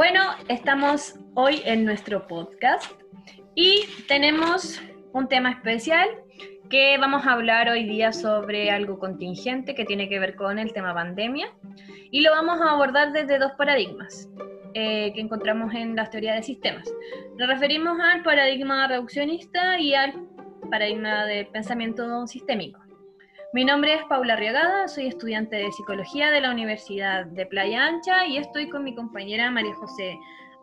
Bueno, estamos hoy en nuestro podcast y tenemos un tema especial que vamos a hablar hoy día sobre algo contingente que tiene que ver con el tema pandemia y lo vamos a abordar desde dos paradigmas eh, que encontramos en las teorías de sistemas. Nos referimos al paradigma reduccionista y al paradigma de pensamiento sistémico. Mi nombre es Paula Riagada, soy estudiante de psicología de la Universidad de Playa Ancha y estoy con mi compañera María José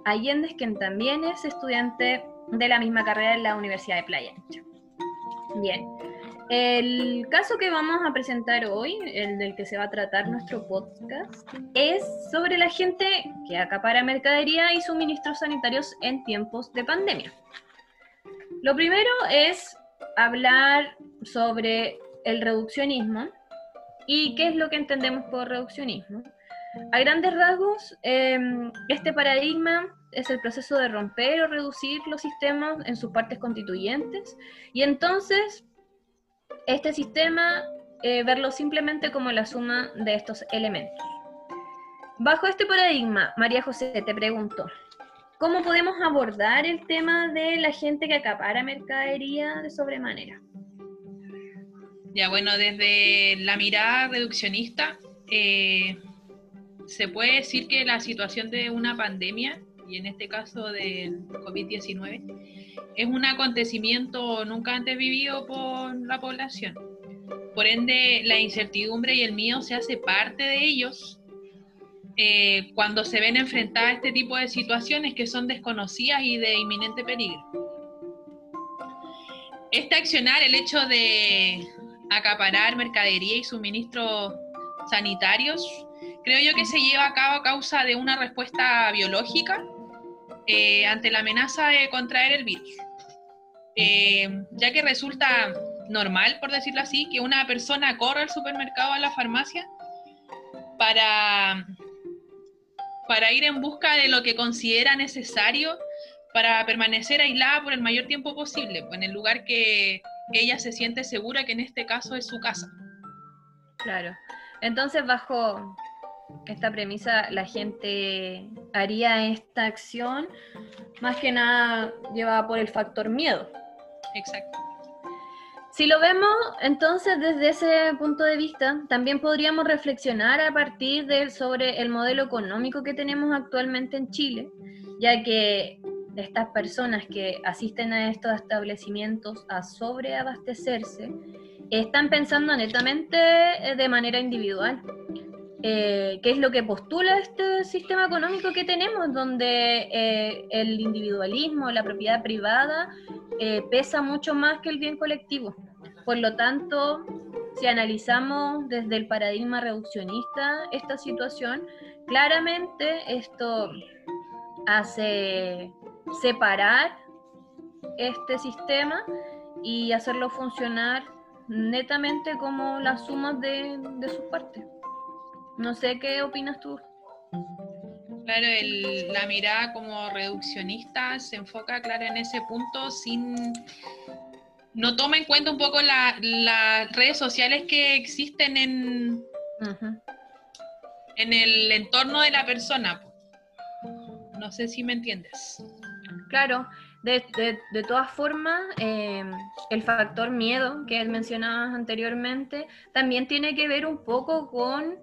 Allende, quien también es estudiante de la misma carrera en la Universidad de Playa Ancha. Bien, el caso que vamos a presentar hoy, el del que se va a tratar nuestro podcast, es sobre la gente que acapara mercadería y suministros sanitarios en tiempos de pandemia. Lo primero es hablar sobre el reduccionismo y qué es lo que entendemos por reduccionismo. A grandes rasgos, em, este paradigma es el proceso de romper o reducir los sistemas en sus partes constituyentes y entonces este sistema eh, verlo simplemente como la suma de estos elementos. Bajo este paradigma, María José, te pregunto, ¿cómo podemos abordar el tema de la gente que acapara mercadería de sobremanera? Ya, bueno, desde la mirada reduccionista, eh, se puede decir que la situación de una pandemia, y en este caso del COVID-19, es un acontecimiento nunca antes vivido por la población. Por ende, la incertidumbre y el miedo se hace parte de ellos eh, cuando se ven enfrentadas a este tipo de situaciones que son desconocidas y de inminente peligro. Este accionar, el hecho de acaparar mercadería y suministros sanitarios, creo yo que se lleva a cabo a causa de una respuesta biológica eh, ante la amenaza de contraer el virus. Eh, ya que resulta normal, por decirlo así, que una persona corra al supermercado a la farmacia para, para ir en busca de lo que considera necesario para permanecer aislada por el mayor tiempo posible, en el lugar que ella se siente segura que en este caso es su casa. Claro. Entonces, bajo esta premisa, la gente haría esta acción más que nada llevada por el factor miedo. Exacto. Si lo vemos entonces desde ese punto de vista, también podríamos reflexionar a partir de sobre el modelo económico que tenemos actualmente en Chile, ya que estas personas que asisten a estos establecimientos a sobreabastecerse están pensando netamente eh, de manera individual. Eh, ¿Qué es lo que postula este sistema económico que tenemos, donde eh, el individualismo, la propiedad privada, pesa mucho más que el bien colectivo? Por lo tanto, si analizamos desde el paradigma reduccionista esta situación, claramente esto hace separar este sistema y hacerlo funcionar netamente como la suma de, sus partes. No sé qué opinas tú. Claro, la mirada como reduccionista se enfoca, claro, en ese punto sin... No toma en cuenta un poco las redes sociales que existen en, en el entorno de la persona. No sé si me entiendes. Claro, de, todas formas, em, el factor miedo que mencionabas anteriormente también tiene que ver un poco con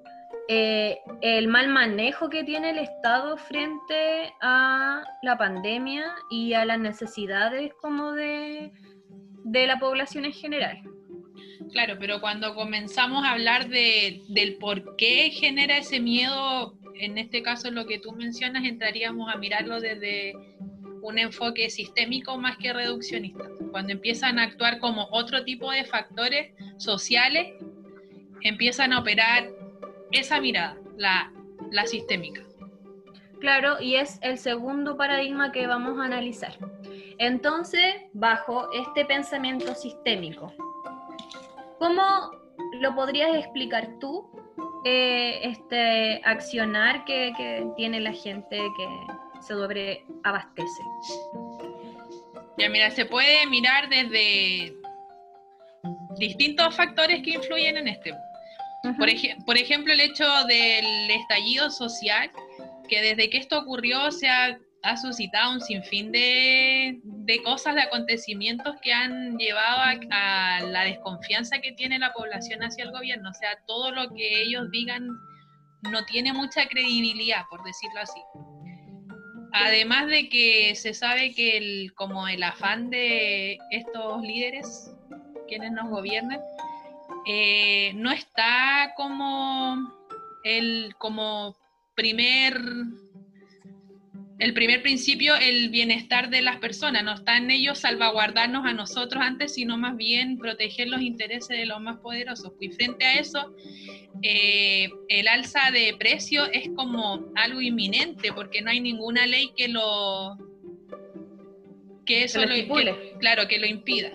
eh, el mal manejo que tiene el Estado frente a la pandemia y a las necesidades como de, de la población en general. Claro, pero cuando comenzamos a hablar de, del por qué genera ese miedo, en este caso lo que tú mencionas, entraríamos a mirarlo desde un enfoque sistémico más que reduccionista. Cuando empiezan a actuar como otro tipo de factores sociales, empiezan a operar esa mirada, la, la sistémica. Claro, y es el segundo paradigma que vamos a analizar. Entonces, bajo este pensamiento sistémico, ¿cómo lo podrías explicar tú, eh, este accionar que, que tiene la gente que, se sobreabastece? Ya, mira, se puede mirar desde distintos factores que influyen en este. por, ejemplo, el hecho del estallido social que desde que esto ocurrió se ha, ha suscitado un sinfín de, de, cosas, de acontecimientos que han llevado a, a, la desconfianza que tiene la población hacia el gobierno. O sea, todo lo que ellos digan no tiene mucha credibilidad, por decirlo así. Además de que se sabe que el, como el afán de estos líderes, quienes nos gobiernan, eh, no está como el como primer el primer principio el bienestar de las personas, no está en ellos salvaguardarnos a nosotros antes, sino más bien proteger los intereses de los más poderosos. Y frente a eso, eh, el alza de precio es como algo inminente, porque no hay ninguna ley que lo que eso lo, claro, que lo impida.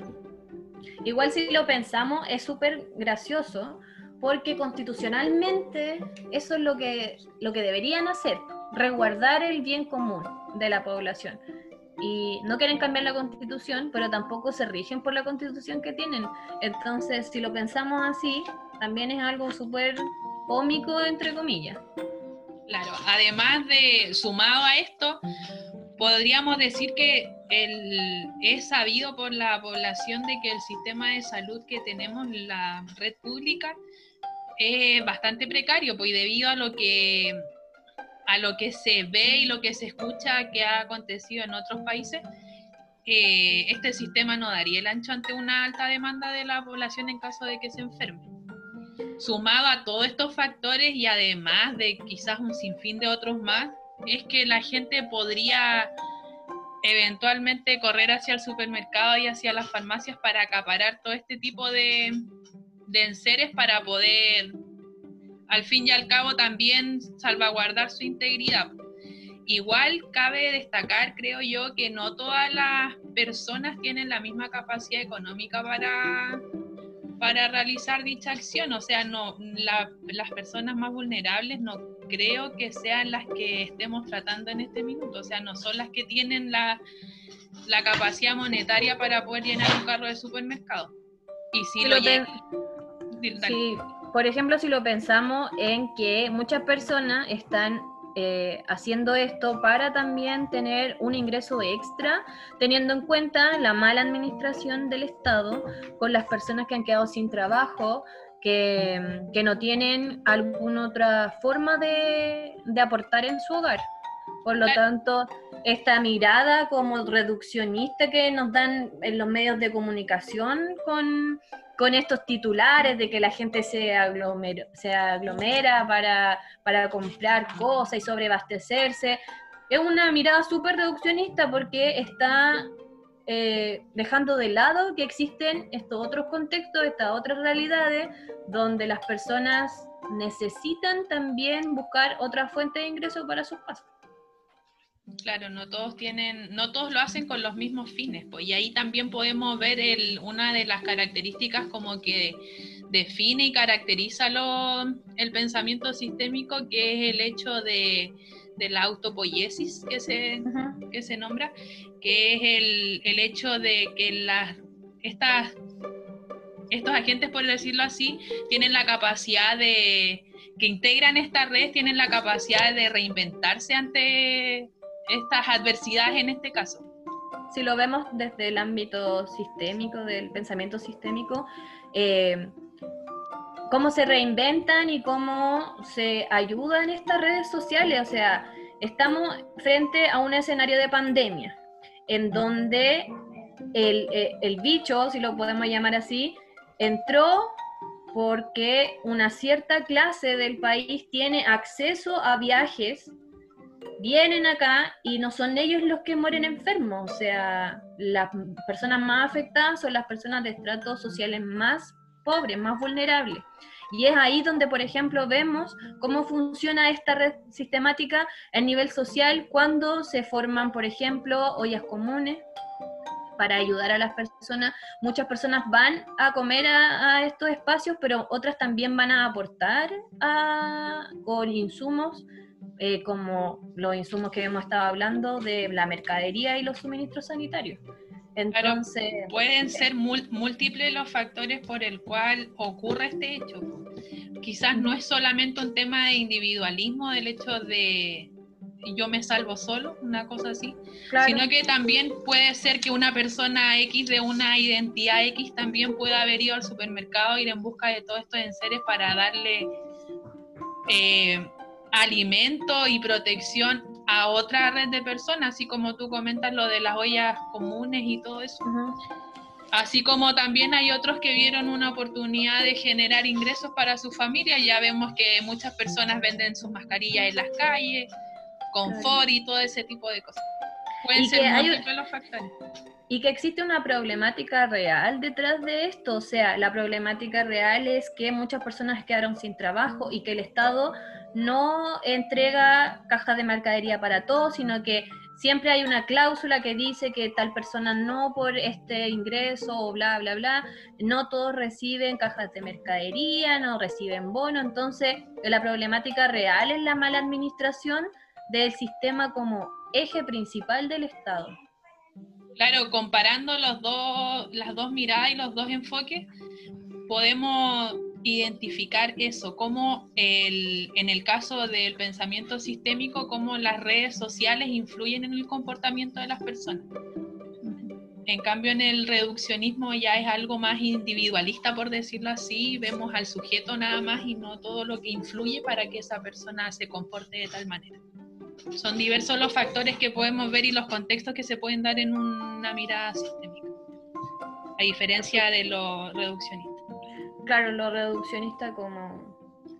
Igual si lo pensamos, es súper gracioso, porque constitucionalmente eso es lo que, lo que deberían hacer, resguardar el bien común de la población. Y no quieren cambiar la constitución, pero tampoco se rigen por la constitución que tienen. Entonces, si lo pensamos así, también es algo súper cómico, entre comillas. Claro, además de, sumado a esto, podríamos decir que el, es sabido por la población de que el sistema de salud que tenemos, la red pública, es bastante precario, pues debido a lo que a lo que se ve y lo que se escucha que ha acontecido en otros países, eh, este sistema no daría el ancho ante una alta demanda de la población en caso de que se enferme. Sumado a todos estos factores y además de quizás un sinfín de otros más, es que la gente podría eventualmente correr hacia el supermercado y hacia las farmacias para acaparar todo este tipo de, de enseres para poder, al fin y al cabo, también salvaguardar su integridad. Igual cabe destacar, creo yo, que no todas las personas tienen la misma capacidad económica para, para realizar dicha acción. O sea, no las personas más vulnerables no creo que sean las que estemos tratando en este minuto. O sea, no son las que tienen la, la capacidad monetaria para poder llenar un carro de supermercado. Y si, lo, Sí, por ejemplo, si lo pensamos en que muchas personas están eh, haciendo esto para también tener un ingreso extra, teniendo en cuenta la mala administración del Estado con las personas que han quedado sin trabajo, que, que no tienen alguna otra forma de, de aportar en su hogar. Por lo tanto, esta mirada como reduccionista que nos dan en los medios de comunicación con, con estos titulares de que la gente se aglomera, para comprar cosas y sobreabastecerse, es una mirada súper reduccionista porque está eh, dejando de lado que existen estos otros contextos, estas otras realidades, donde las personas necesitan también buscar otra fuente de ingreso para sus pasos. Claro, no todos tienen, no todos lo hacen con los mismos fines, pues, y ahí también podemos ver el, una de las características como que define y caracteriza lo, el pensamiento sistémico, que es el hecho de, de la autopoiesis que se, que se nombra, que es el, el hecho de que las, estas, estos agentes, por decirlo así, tienen la capacidad de, que integran esta red, tienen la capacidad de reinventarse ante estas adversidades en este caso. Si lo vemos desde el ámbito sistémico, del pensamiento sistémico, eh, cómo se reinventan y cómo se ayudan estas redes sociales. O sea, estamos frente a un escenario de pandemia, en donde el, eh, el bicho, si lo podemos llamar así, entró porque una cierta clase del país tiene acceso a viajes vienen acá y no son ellos los que mueren enfermos, o sea, las personas más afectadas son las personas de estratos sociales más pobres, más vulnerables. Y es ahí donde, por ejemplo, vemos cómo funciona esta red sistemática a nivel social cuando se forman, por ejemplo, ollas comunes para ayudar a las personas. Muchas personas van a comer a, estos espacios, pero otras también van a aportar con insumos eh, como los insumos que hemos estado hablando de la mercadería y los suministros sanitarios. Entonces, pueden ser múltiples los factores por el cual ocurre este hecho. Quizás no es solamente un tema de individualismo del hecho de, yo me salvo solo, una cosa así, sino que también puede ser que una persona X de una identidad X también pueda haber ido al supermercado, ir en busca de todos estos enseres para darle eh, alimento y protección a otra red de personas, así como tú comentas lo de las ollas comunes y todo eso. Así como también hay otros que vieron una oportunidad de generar ingresos para su familia. Ya vemos que muchas personas venden sus mascarillas en las calles, confort y todo ese tipo de cosas. Pueden ser múltiples los factores. Y que existe una problemática real detrás de esto. O sea, la problemática real es que muchas personas quedaron sin trabajo y que el Estado no entrega cajas de mercadería para todos, sino que siempre hay una cláusula que dice que tal persona no por este ingreso o bla, bla, bla, no todos reciben cajas de mercadería, no reciben bono, entonces la problemática real es la mala administración del sistema como eje principal del Estado. Claro, comparando las dos miradas y los dos enfoques, podemos identificar eso, como el, en el caso del pensamiento sistémico, cómo las redes sociales influyen en el comportamiento de las personas. En cambio, en el reduccionismo ya es algo más individualista, por decirlo así, vemos al sujeto nada más y no todo lo que influye para que esa persona se comporte de tal manera. Son diversos los factores que podemos ver y los contextos que se pueden dar en una mirada sistémica, a diferencia de lo reduccionista. Claro, lo reduccionista, como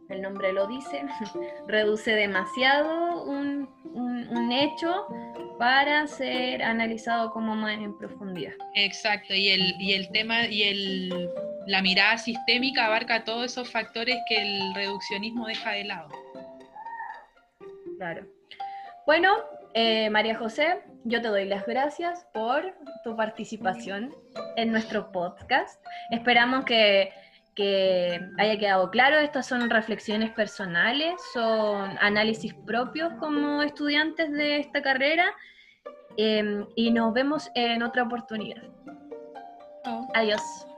el nombre lo dice, reduce demasiado un, hecho para ser analizado como más en profundidad. Exacto, y el, y el tema y el, la mirada sistémica abarca todos esos factores que el reduccionismo deja de lado. Claro. Bueno, eh, María José, yo te doy las gracias por tu participación en nuestro podcast. Esperamos que que haya quedado claro, estas son reflexiones personales, son análisis propios como estudiantes de esta carrera em, y nos vemos en otra oportunidad. Adiós.